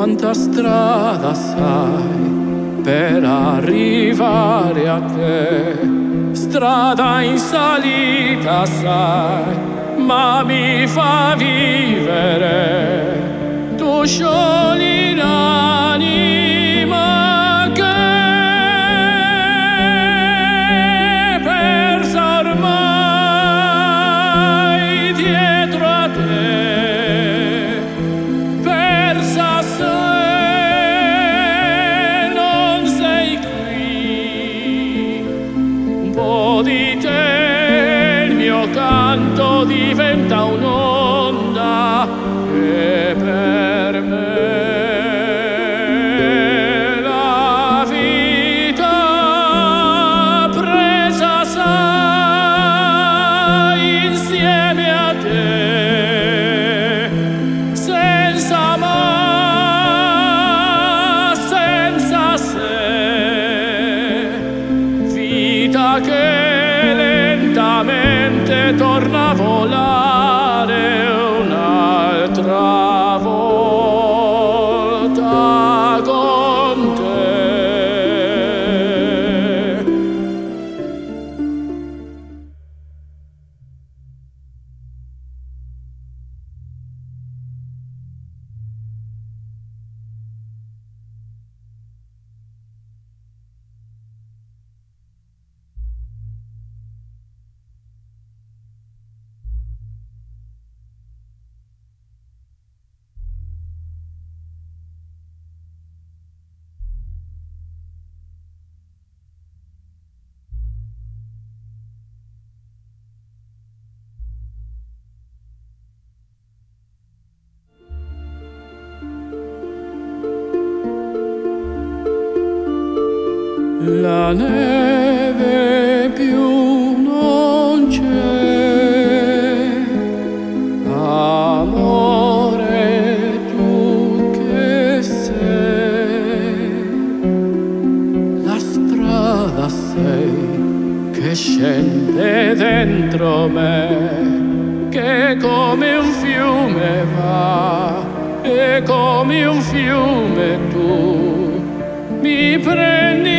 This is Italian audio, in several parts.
quanta strada sai per arrivare a te. Strada in salita sai, ma mi fa vivere. Tu sciogli l'anima La strada sei che scende dentro me, che come un fiume va, e come un fiume tu mi prendi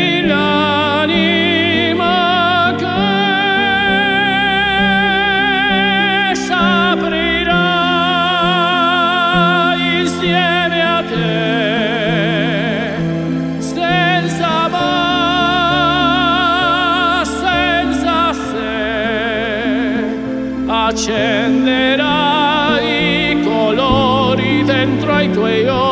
accenderai i colori dentro ai tuoi occhi.